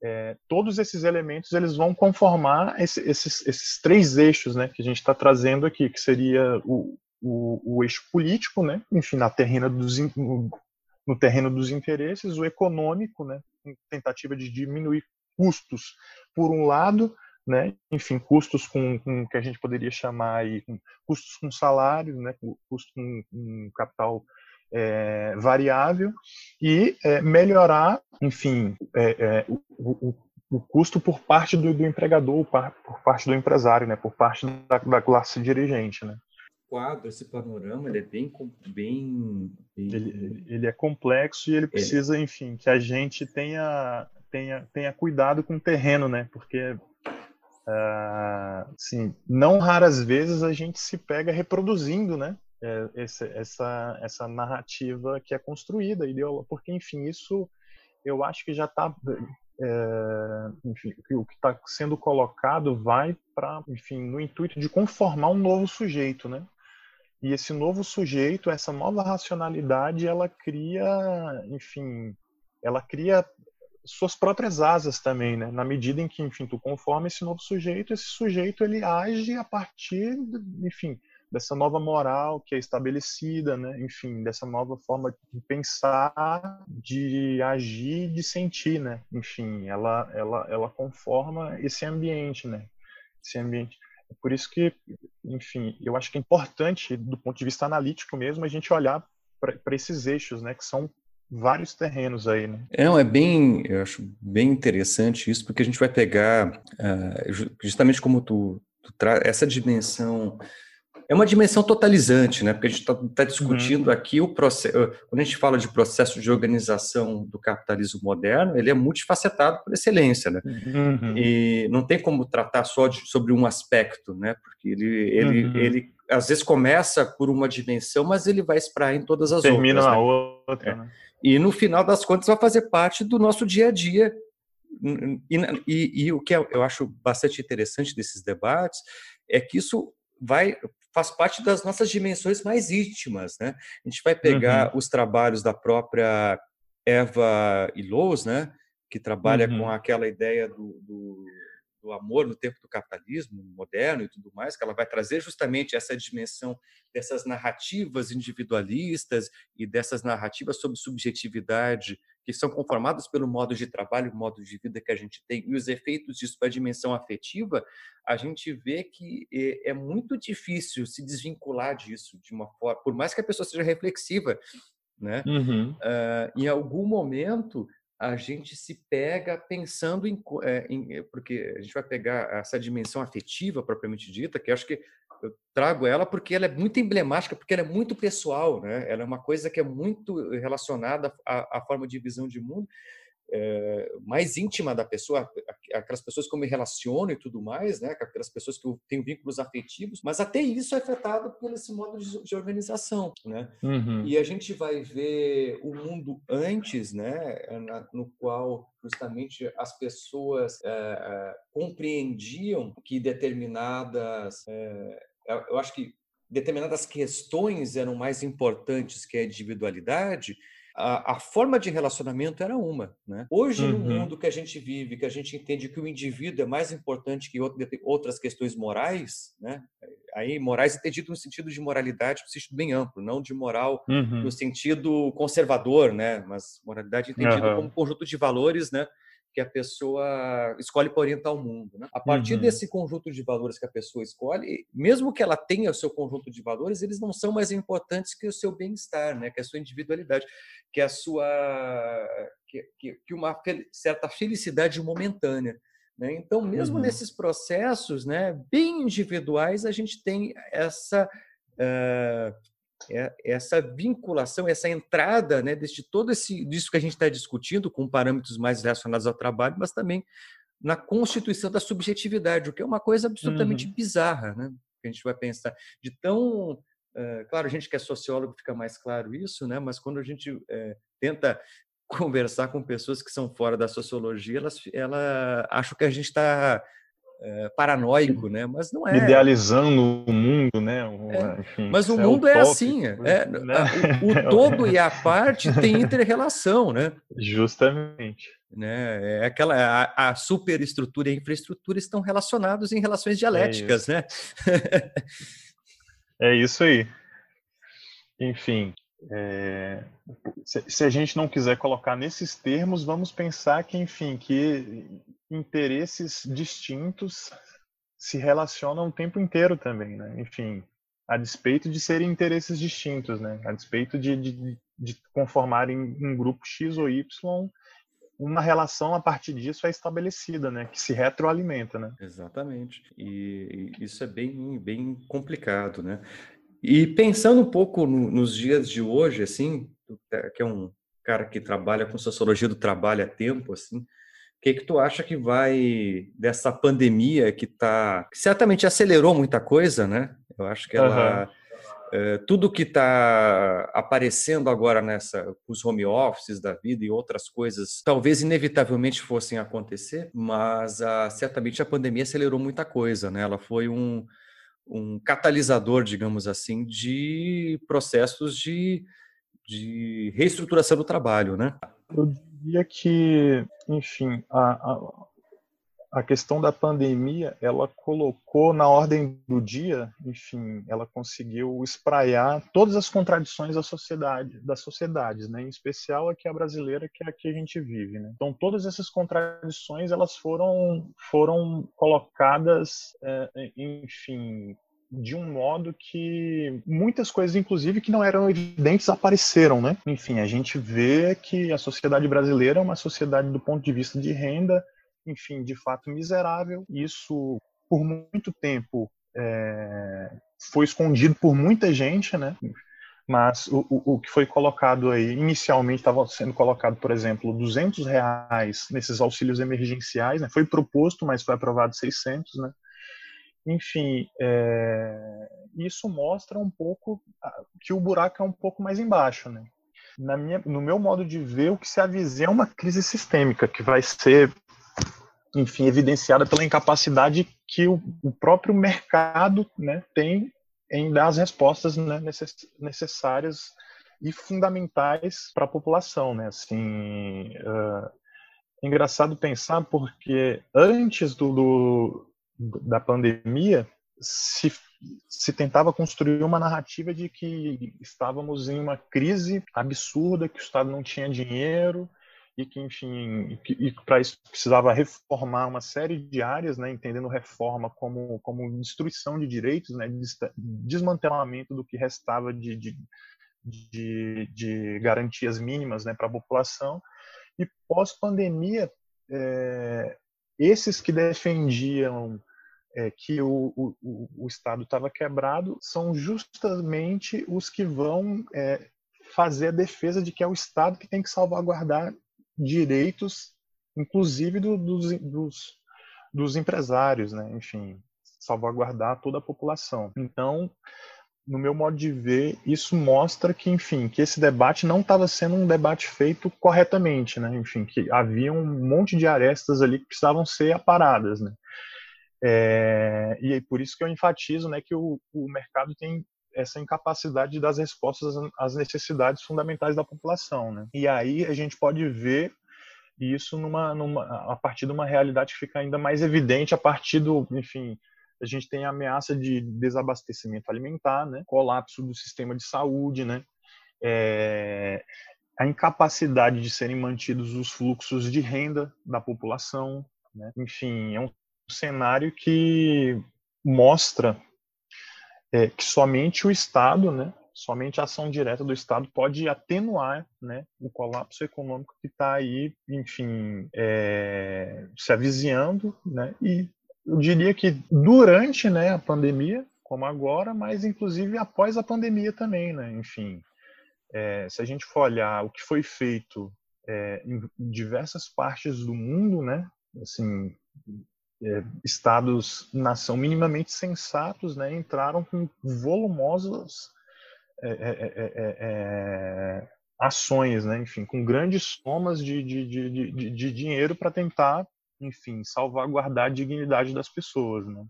é, todos esses elementos eles vão conformar esse, esses, esses, três eixos né, que a gente está trazendo aqui, que seria o, o, o, eixo político, né, enfim, na terreno dos, no, no terreno dos interesses, o econômico, né, tentativa de diminuir custos, por um lado, né, enfim, custos com, com que a gente poderia chamar aí, custos com salário, né, custos com, com capital é, variável e é, melhorar, enfim, é, é o, o, o, custo por parte do, do empregador, por parte do empresário, né, por parte da, da classe dirigente, né. Quadro, esse panorama, ele é bem, bem, bem... Ele, ele, é complexo e ele precisa, enfim, que a gente tenha tenha, tenha cuidado com o terreno, né? Porque Uh, assim, não raras vezes a gente se pega reproduzindo, né? É, esse, essa, essa narrativa que é construída, porque, enfim, isso eu acho que já está. É, enfim, o que está sendo colocado vai para, enfim, no intuito de conformar um novo sujeito, né? E esse novo sujeito, essa nova racionalidade, ela cria, enfim, ela cria suas próprias asas também, né? Na medida em que, enfim, tu conforma esse novo sujeito, esse sujeito ele age a partir, enfim, dessa nova moral que é estabelecida, né? enfim, dessa nova forma de pensar, de agir, de sentir, né? Enfim, ela, ela, ela conforma esse ambiente, né? Esse ambiente. É por isso que, enfim, eu acho que é importante, do ponto de vista analítico mesmo, a gente olhar para esses eixos, né? Que são vários terrenos aí, né? É, é bem, eu acho bem interessante isso, porque a gente vai pegar, uh, justamente como tu essa dimensão é uma dimensão totalizante, né? Porque a gente está tá discutindo uhum. aqui o processo. Quando a gente fala de processo de organização do capitalismo moderno, ele é multifacetado por excelência, né? Uhum. E não tem como tratar só de, sobre um aspecto, né? Porque ele, ele, uhum. ele às vezes começa por uma dimensão, mas ele vai espraiar em todas as Termina outras. Termina na né? outra. É. Né? E no final das contas vai fazer parte do nosso dia a dia. E, e, e o que eu acho bastante interessante desses debates é que isso vai faz parte das nossas dimensões mais íntimas, né? A gente vai pegar uhum. os trabalhos da própria Eva Illouz, né? Que trabalha uhum. com aquela ideia do, do do amor no tempo do capitalismo moderno e tudo mais, que ela vai trazer justamente essa dimensão dessas narrativas individualistas e dessas narrativas sobre subjetividade que são conformadas pelo modo de trabalho, modo de vida que a gente tem e os efeitos disso para a dimensão afetiva, a gente vê que é, é muito difícil se desvincular disso de uma forma, por mais que a pessoa seja reflexiva, né? Uhum. Uh, em algum momento a gente se pega pensando em, é, em, eh, porque a gente vai pegar essa dimensão afetiva propriamente dita, que acho que eu trago ela porque ela é muito emblemática, porque ela é muito pessoal, né? Ela é uma coisa que é muito relacionada à, à forma de visão de mundo é, mais íntima da pessoa, aquelas pessoas que eu me relaciono e tudo mais, né? aquelas pessoas que eu tenho vínculos afetivos, mas até isso é afetado por esse modo de, de organização. Né? Uhum. E a gente vai ver o mundo antes, né? no qual justamente as pessoas é, compreendiam que determinadas. É, eu acho que determinadas questões eram mais importantes que a individualidade, a, a, forma de relacionamento era uma. Né? Hoje, uhum. no mundo que a gente vive, que a gente entende que o indivíduo é mais importante que outras questões morais, né? aí morais entendido no sentido de moralidade, no sentido bem amplo, não de moral uhum. no sentido conservador, né? mas moralidade entendida uhum. como conjunto de valores né? Que a pessoa escolhe para orientar o mundo. Né? A partir uhum. desse conjunto de valores que a pessoa escolhe, mesmo que ela tenha o seu conjunto de valores, eles não são mais importantes que o seu bem-estar, né? que a sua individualidade, que a sua que, que, que uma certa felicidade momentânea. Né? Então, mesmo uhum. nesses processos né, bem individuais, a gente tem essa uh, é essa vinculação, essa entrada né, de todo esse disso que a gente está discutindo, com parâmetros mais relacionados ao trabalho, mas também na constituição da subjetividade, o que é uma coisa absolutamente uhum. bizarra, né? Que a gente vai pensar de tão uh, claro, a gente que é sociólogo fica mais claro isso, né? Mas quando a gente uh, tenta conversar com pessoas que são fora da sociologia, elas, ela acham que a gente está é, paranoico, né? Mas não é. Idealizando o mundo, né? É. Enfim, mas o é mundo é, assim. É, né? o, o, todo e a parte tem inter-relação, né? Justamente. Né? É aquela a, a superestrutura e a infraestrutura estão relacionados em relações dialéticas, né? é isso aí. Enfim, é, se, se, a gente não quiser colocar nesses termos, vamos pensar que, enfim, que interesses distintos se relacionam o tempo inteiro também, né? Enfim, a despeito de serem interesses distintos, né? A despeito de, de, de conformarem um grupo X ou Y, uma relação a partir disso é estabelecida, né? Que se retroalimenta, né? Exatamente. E, isso é bem, bem complicado, né? E pensando um pouco no, nos dias de hoje, assim, que é um cara que trabalha com sociologia do trabalho há tempo, assim, o que que tu acha que vai dessa pandemia que tá, que certamente acelerou muita coisa, né? Eu acho que ela uhum. É, tudo que está aparecendo agora nessa, os home offices da vida e outras coisas, talvez inevitavelmente fossem acontecer, mas a, certamente a pandemia acelerou muita coisa, né? Ela foi um, um catalisador, digamos assim, de processos de, de reestruturação do trabalho, né? Eu diria que, enfim, a, a, a questão da pandemia, ela colocou na ordem do dia, enfim, ela conseguiu espraiar todas as contradições da sociedade, das sociedades, né? Em especial aqui a brasileira, que é a que a gente vive, né? Então todas essas contradições, elas foram foram colocadas, é, enfim, de um modo que muitas coisas, inclusive, que não eram evidentes, apareceram, né? Enfim, a gente vê que a sociedade brasileira é uma sociedade do ponto de vista de renda enfim, de fato miserável. Isso por muito tempo é, foi escondido por muita gente, né? Mas o, o, o que foi colocado aí, inicialmente estava sendo colocado, por exemplo, 200 reais nesses auxílios emergenciais, né? Foi proposto, mas foi aprovado 600, né? Enfim, é, isso mostra um pouco que o buraco é um pouco mais embaixo, né? Na minha, no meu modo de ver, o que se avizinha é uma crise sistêmica que vai ser, enfim, evidenciada pela incapacidade que o, o próprio mercado né, tem em dar as respostas né, necessárias e fundamentais para a população, né? Assim, uh, engraçado pensar porque antes do, do da pandemia se, se tentava construir uma narrativa de que estávamos em uma crise absurda, que o Estado não tinha dinheiro e que, enfim, e, para isso precisava reformar uma série de áreas, né, entendendo reforma como, como destruição de direitos, né, desmantelamento do que restava de, de, de, de garantias mínimas né, para a população. E pós-pandemia, é, esses que defendiam é, que o, o, o Estado estava quebrado são justamente os que vão é, fazer a defesa de que é o Estado que tem que salvaguardar direitos, inclusive do, dos, dos, dos empresários, né? enfim, salvaguardar toda a população. Então, no meu modo de ver, isso mostra que, enfim, que esse debate não estava sendo um debate feito corretamente, né? Enfim, que havia um monte de arestas ali que precisavam ser aparadas, né? É, e é por isso que eu enfatizo, né, que o, o mercado tem essa incapacidade de dar respostas às necessidades fundamentais da população, né? E aí a gente pode ver isso numa, numa a partir de uma realidade que fica ainda mais evidente a partir do, enfim, a gente tem a ameaça de desabastecimento alimentar, né? colapso do sistema de saúde, né? É, a incapacidade de serem mantidos os fluxos de renda da população, né? enfim, é um cenário que mostra é, que somente o Estado, né, somente a ação direta do Estado pode atenuar né, o colapso econômico que está aí, enfim, é, se avizinhando, né, e eu diria que durante né, a pandemia, como agora, mas inclusive após a pandemia também, né? Enfim, é, se a gente for olhar o que foi feito é, em diversas partes do mundo, né? Assim, é, estados nação minimamente sensatos, né? Entraram com volumosas é, é, é, ações, né? Enfim, com grandes somas de, de, de, de, de dinheiro para tentar enfim, salvaguardar a dignidade das pessoas, né?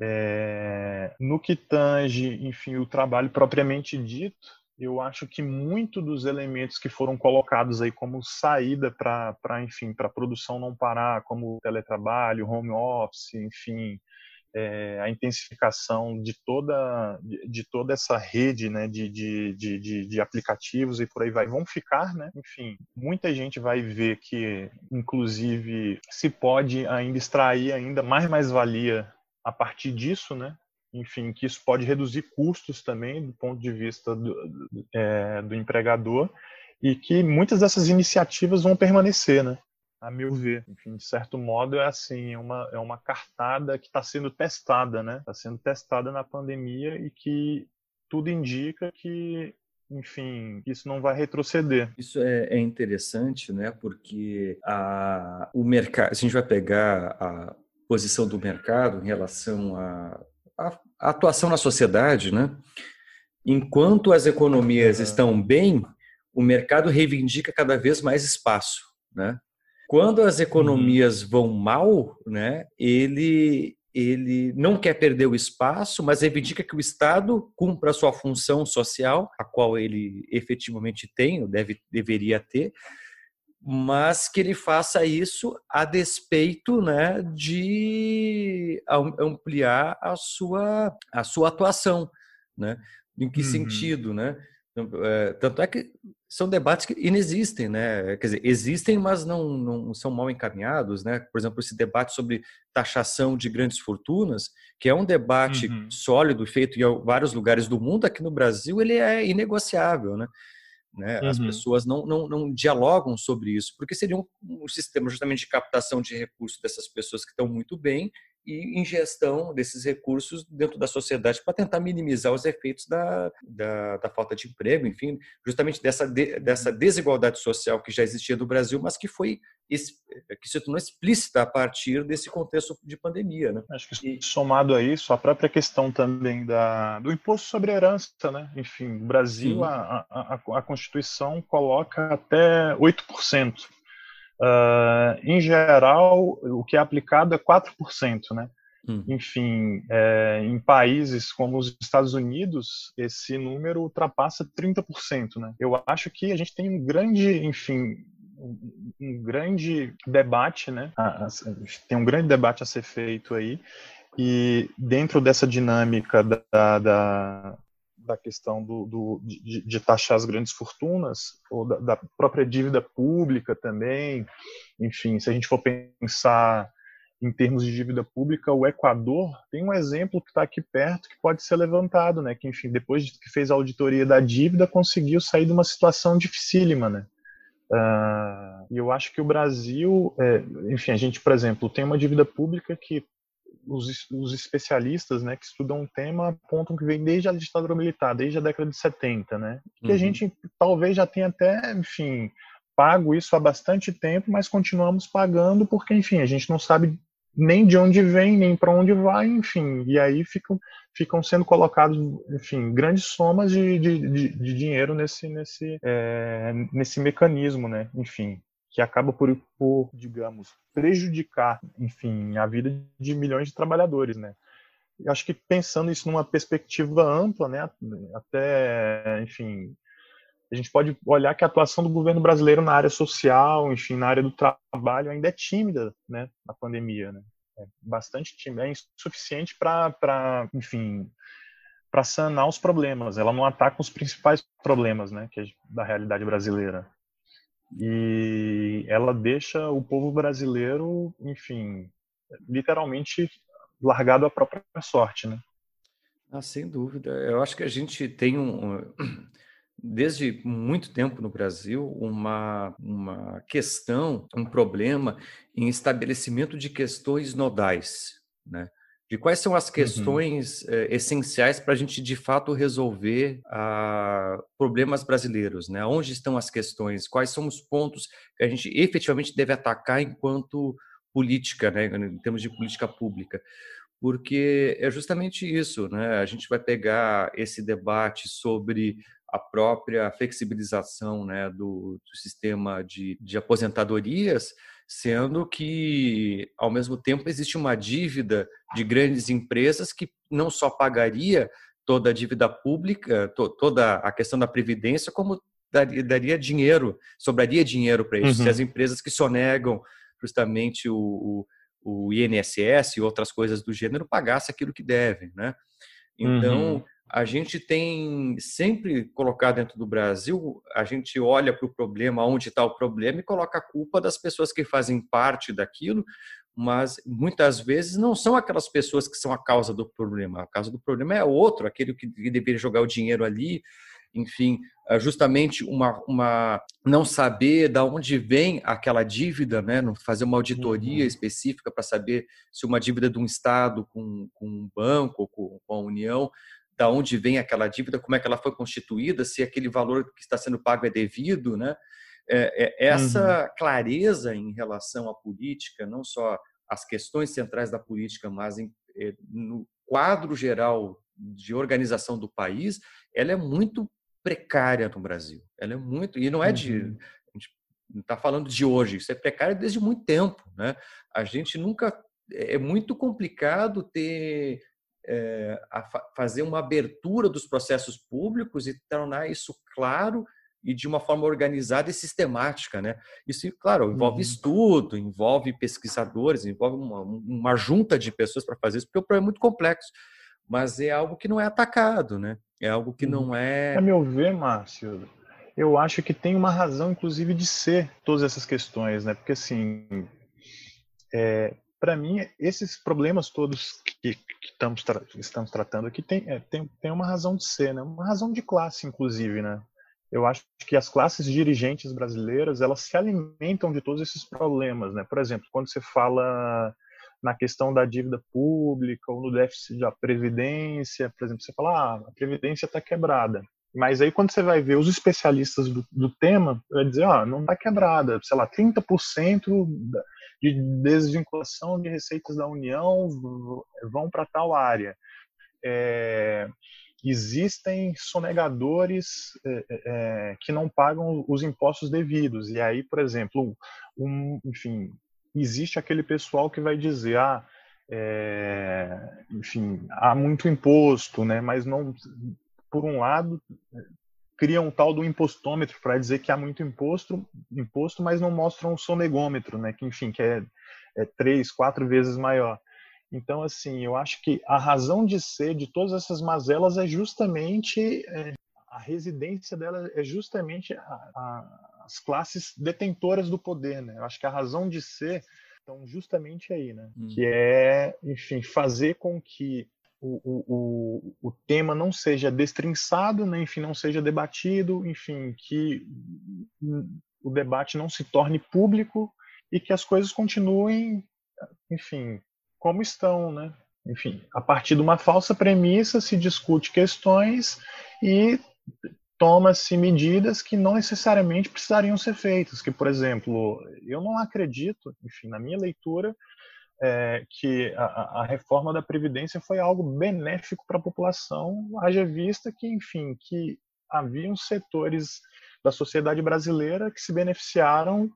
É, no que tange, enfim, o trabalho propriamente dito, eu acho que muito dos elementos que foram colocados aí como saída para, enfim, para a produção não parar, como teletrabalho, home office, enfim, é, a intensificação de toda, de, de, toda essa rede né, de, de, de, aplicativos e por aí vai, vão ficar, né? Enfim, muita gente vai ver que, inclusive, se pode ainda extrair ainda mais mais-valia a partir disso, né? Enfim, que isso pode reduzir custos também do ponto de vista do, do, é, do empregador e que muitas dessas iniciativas vão permanecer, né? a meu ver. Enfim, de certo modo, é assim, é uma, é uma cartada que está sendo testada, né? Está sendo testada na pandemia e que tudo indica que, enfim, isso não vai retroceder. Isso é, é interessante, né? Porque a, o mercado, a gente vai pegar a posição do mercado em relação à a, a, atuação na sociedade, né? Enquanto as economias estão bem, o mercado reivindica cada vez mais espaço, né? Quando as economias uhum. vão mal, né, ele, ele não quer perder o espaço, mas reivindica que o Estado cumpra a sua função social, a qual ele efetivamente tem, ou deve, deveria ter, mas que ele faça isso a despeito né, de ampliar a sua, a sua atuação. Né? Em que uhum. sentido? Né? É, tanto é que são debates que inexistem, né? Quer dizer, existem, mas não, não são mal encaminhados, né? Por exemplo, esse debate sobre taxação de grandes fortunas, que é um debate uhum. sólido, feito em vários lugares do mundo, aqui no Brasil ele é inegociável, né? Né? As uhum. pessoas não, não, não dialogam sobre isso, porque seria um, um sistema justamente de captação de recursos dessas pessoas que estão muito bem e ingestão desses recursos dentro da sociedade para tentar minimizar os efeitos da, da, da, falta de emprego, enfim, justamente dessa, de, dessa desigualdade social que já existia no Brasil, mas que foi que se tornou explícita a partir desse contexto de pandemia. Né? Acho que somado a isso, a própria questão também da, do imposto sobre herança, né? enfim, no Brasil a, a, a, Constituição coloca até 8%. Uh, em geral, o que é aplicado é 4%, né? Hum. Enfim, é, em países como os Estados Unidos, esse número ultrapassa 30%, né? Eu acho que a gente tem um grande, enfim, um grande debate, né? Tem um grande debate a ser feito aí, e dentro dessa dinâmica da, da, da questão do, do de, de, taxar as grandes fortunas, ou da, da, própria dívida pública também, enfim, se a gente for pensar em termos de dívida pública, o Equador tem um exemplo que está aqui perto que pode ser levantado, né? Que enfim, depois que fez a auditoria da dívida, conseguiu sair de uma situação dificílima, né? Uh, e eu acho que o Brasil, é, enfim, a gente, por exemplo, tem uma dívida pública que os, os, especialistas né, que estudam o tema apontam que vem desde a ditadura militar, desde a década de 70, né? Que uhum. a gente talvez já tenha até, enfim, pago isso há bastante tempo, mas continuamos pagando porque, enfim, a gente não sabe nem de onde vem, nem para onde vai, enfim, e aí ficam, ficam sendo colocados, enfim, grandes somas de, de, de, de dinheiro nesse, nesse, é, nesse mecanismo, né, enfim, que acaba por, por, digamos, prejudicar, enfim, a vida de milhões de trabalhadores, né. Eu acho que pensando isso numa perspectiva ampla, né, até, enfim, a gente pode olhar que a atuação do governo brasileiro na área social, enfim, na área do trabalho ainda é tímida, né, na pandemia, né? É bastante tímida, é insuficiente para, enfim, para sanar os problemas. Ela não ataca os principais problemas, né, que é da realidade brasileira. E ela deixa o povo brasileiro, enfim, literalmente largado à própria sorte, né? Ah, sem dúvida. Eu acho que a gente tem um desde muito tempo no Brasil uma, uma questão, um problema em estabelecimento de questões nodais, né? De quais são as uhum. questões uhum. eh, essenciais para a gente de fato resolver ah, problemas brasileiros, né? Onde estão as questões? Quais são os pontos que a gente efetivamente deve atacar enquanto política, né? Em termos de política pública porque é justamente isso, né? A gente vai pegar esse debate sobre a própria flexibilização né, do, do sistema de, de aposentadorias, sendo que, ao mesmo tempo, existe uma dívida de grandes empresas que não só pagaria toda a dívida pública, to, toda a questão da previdência, como daria, daria dinheiro, sobraria dinheiro para isso. Uhum. Se as empresas que sonegam justamente o, o, o, INSS e outras coisas do gênero pagassem aquilo que devem, né? Então, uhum a gente tem sempre colocado dentro do Brasil, a gente olha para o problema, onde está o problema, e coloca a culpa das pessoas que fazem parte daquilo, mas muitas vezes não são aquelas pessoas que são a causa do problema. A causa do problema é outro, aquele que deveria jogar o dinheiro ali, enfim, é justamente uma, uma não saber da onde vem aquela dívida, né? Fazer uma auditoria uhum. específica para saber se uma dívida de um estado com, com um banco ou com, com a União da onde vem aquela dívida, como é que ela foi constituída, se aquele valor que está sendo pago é devido, né? É, é, essa uhum. clareza em relação à política, não só as questões centrais da política, mas em, é, no quadro geral de organização do país, ela é muito precária no Brasil. Ela é muito e não é de uhum. a gente não está falando de hoje, isso é precário desde muito tempo, né? A gente nunca é, é muito complicado ter é, a fa fazer uma abertura dos processos públicos e tornar isso claro e de uma forma organizada e sistemática, né? Isso, claro, envolve uhum. estudo, envolve pesquisadores, envolve uma, uma junta de pessoas para fazer isso, porque o problema é muito complexo, mas é algo que não é atacado, né? É algo que não uhum. é... A meu ver, Márcio, eu acho que tem uma razão, inclusive, de ser todas essas questões, né? Porque, assim, é, para mim, esses problemas todos que, que estamos, tra estamos tratando aqui tem, é, tem, tem uma razão de ser, né? uma razão de classe, inclusive. Né? Eu acho que as classes dirigentes brasileiras elas se alimentam de todos esses problemas. Né? Por exemplo, quando você fala na questão da dívida pública ou no déficit da previdência, por exemplo, você fala, ah, a previdência está quebrada. Mas aí quando você vai ver os especialistas do, do tema, vai dizer, ó, não está quebrada, sei lá, 30% de desvinculação de receitas da União vão para tal área. É, existem sonegadores é, é, é, que não pagam os impostos devidos. E aí, por exemplo, um, enfim, existe aquele pessoal que vai dizer, ah, é, enfim, há muito imposto, né? Mas não, por um lado, cria um tal do impostômetro para dizer que há muito imposto, imposto, mas não mostram um sonegômetro, né? Que enfim, que é, é três, quatro vezes maior. Então, assim, eu acho que a razão de ser de todas essas mazelas é justamente é, a residência dela é justamente a, a, as classes detentoras do poder, né? Eu acho que a razão de ser então justamente aí, né? Hum. Que é, enfim, fazer com que o, o, o, tema não seja destrinçado, né? enfim, não seja debatido, enfim, que o debate não se torne público e que as coisas continuem, enfim, como estão, né? Enfim, a partir de uma falsa premissa se discute questões e toma-se medidas que não necessariamente precisariam ser feitas. Que, por exemplo, eu não acredito, enfim, na minha leitura, é, que a, a, reforma da previdência foi algo benéfico para a população, haja vista que, enfim, que haviam setores da sociedade brasileira que se beneficiaram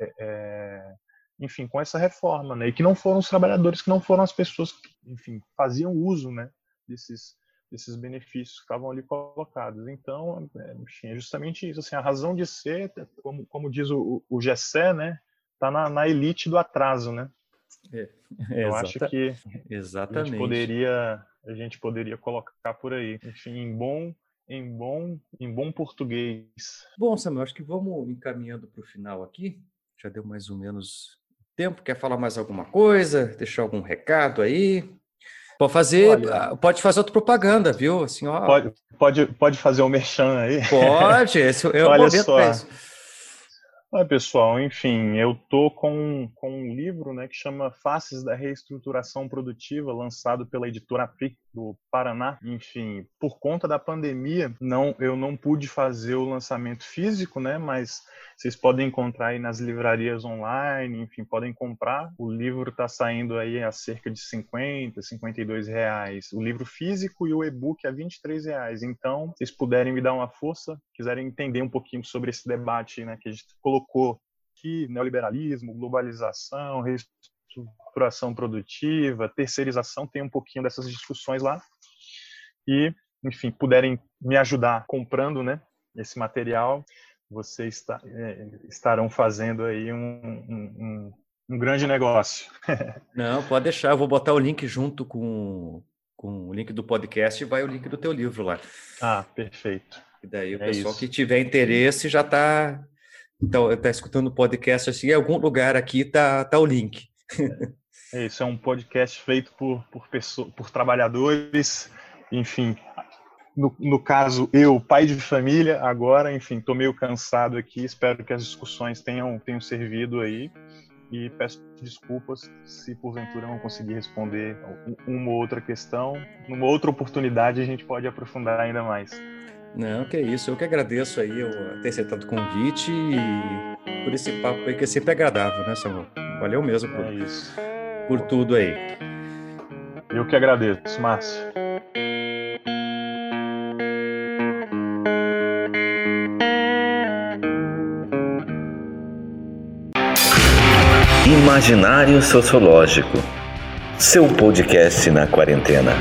é, é enfim, com essa reforma, né? E que não foram os trabalhadores, que não foram as pessoas que, enfim, faziam uso, né, desses desses benefícios que estavam ali colocados. Então, é, é justamente isso, assim, a razão de ser, como, como diz o, o Gessé, né, tá na, na elite do atraso, né? É, Eu acho que exatamente. a gente poderia a gente poderia colocar por aí, enfim, em bom em bom em bom português. Bom, Samuel, acho que vamos encaminhando para o final aqui. Já deu mais ou menos tempo. Quer falar mais alguma coisa? Deixar algum recado aí? Pode fazer, Olha, ah, pode fazer outra propaganda, viu? Assim, ó. Pode, pode, pode fazer o um merchan aí? Pode, esse é o Olha momento só. Oi, pessoal, enfim, eu tô com, com um livro né, que chama Faces da Reestruturação Produtiva, lançado pela editora PIC do Paraná. Enfim, por conta da pandemia, não, eu não pude fazer o lançamento físico, né, mas vocês podem encontrar aí nas livrarias online, enfim, podem comprar. O livro está saindo aí a cerca de 50, 52 reais. O livro físico e o e-book a 23 reais. Então, se vocês puderem me dar uma força, quiserem entender um pouquinho sobre esse debate né, que a gente colocou aqui, neoliberalismo, globalização, reestruturação produtiva, terceirização, tem um pouquinho dessas discussões lá. E, enfim, puderem me ajudar comprando né, esse material, vocês está, é, estarão fazendo aí um, um, um grande negócio. Não, pode deixar, eu vou botar o link junto com, com o link do podcast e vai o link do teu livro lá. Ah, perfeito. E daí o é pessoal isso. que tiver interesse já está tá, tá escutando o podcast assim, em algum lugar aqui tá, tá o link. É isso, é um podcast feito por, por, pessoas, por trabalhadores, enfim, no, no, caso, eu, pai de família, agora, enfim, estou meio cansado aqui, espero que as discussões tenham, tenham servido aí e peço desculpas se porventura não conseguir responder uma ou outra questão. Numa outra oportunidade a gente pode aprofundar ainda mais. Não, que é isso. Eu que agradeço aí eu ter aceitado o convite e por esse papo aí que é sempre agradável, né, Samuel? Valeu mesmo por, é por tudo aí. Eu que agradeço, Márcio. Imaginário Sociológico. Seu podcast na quarentena.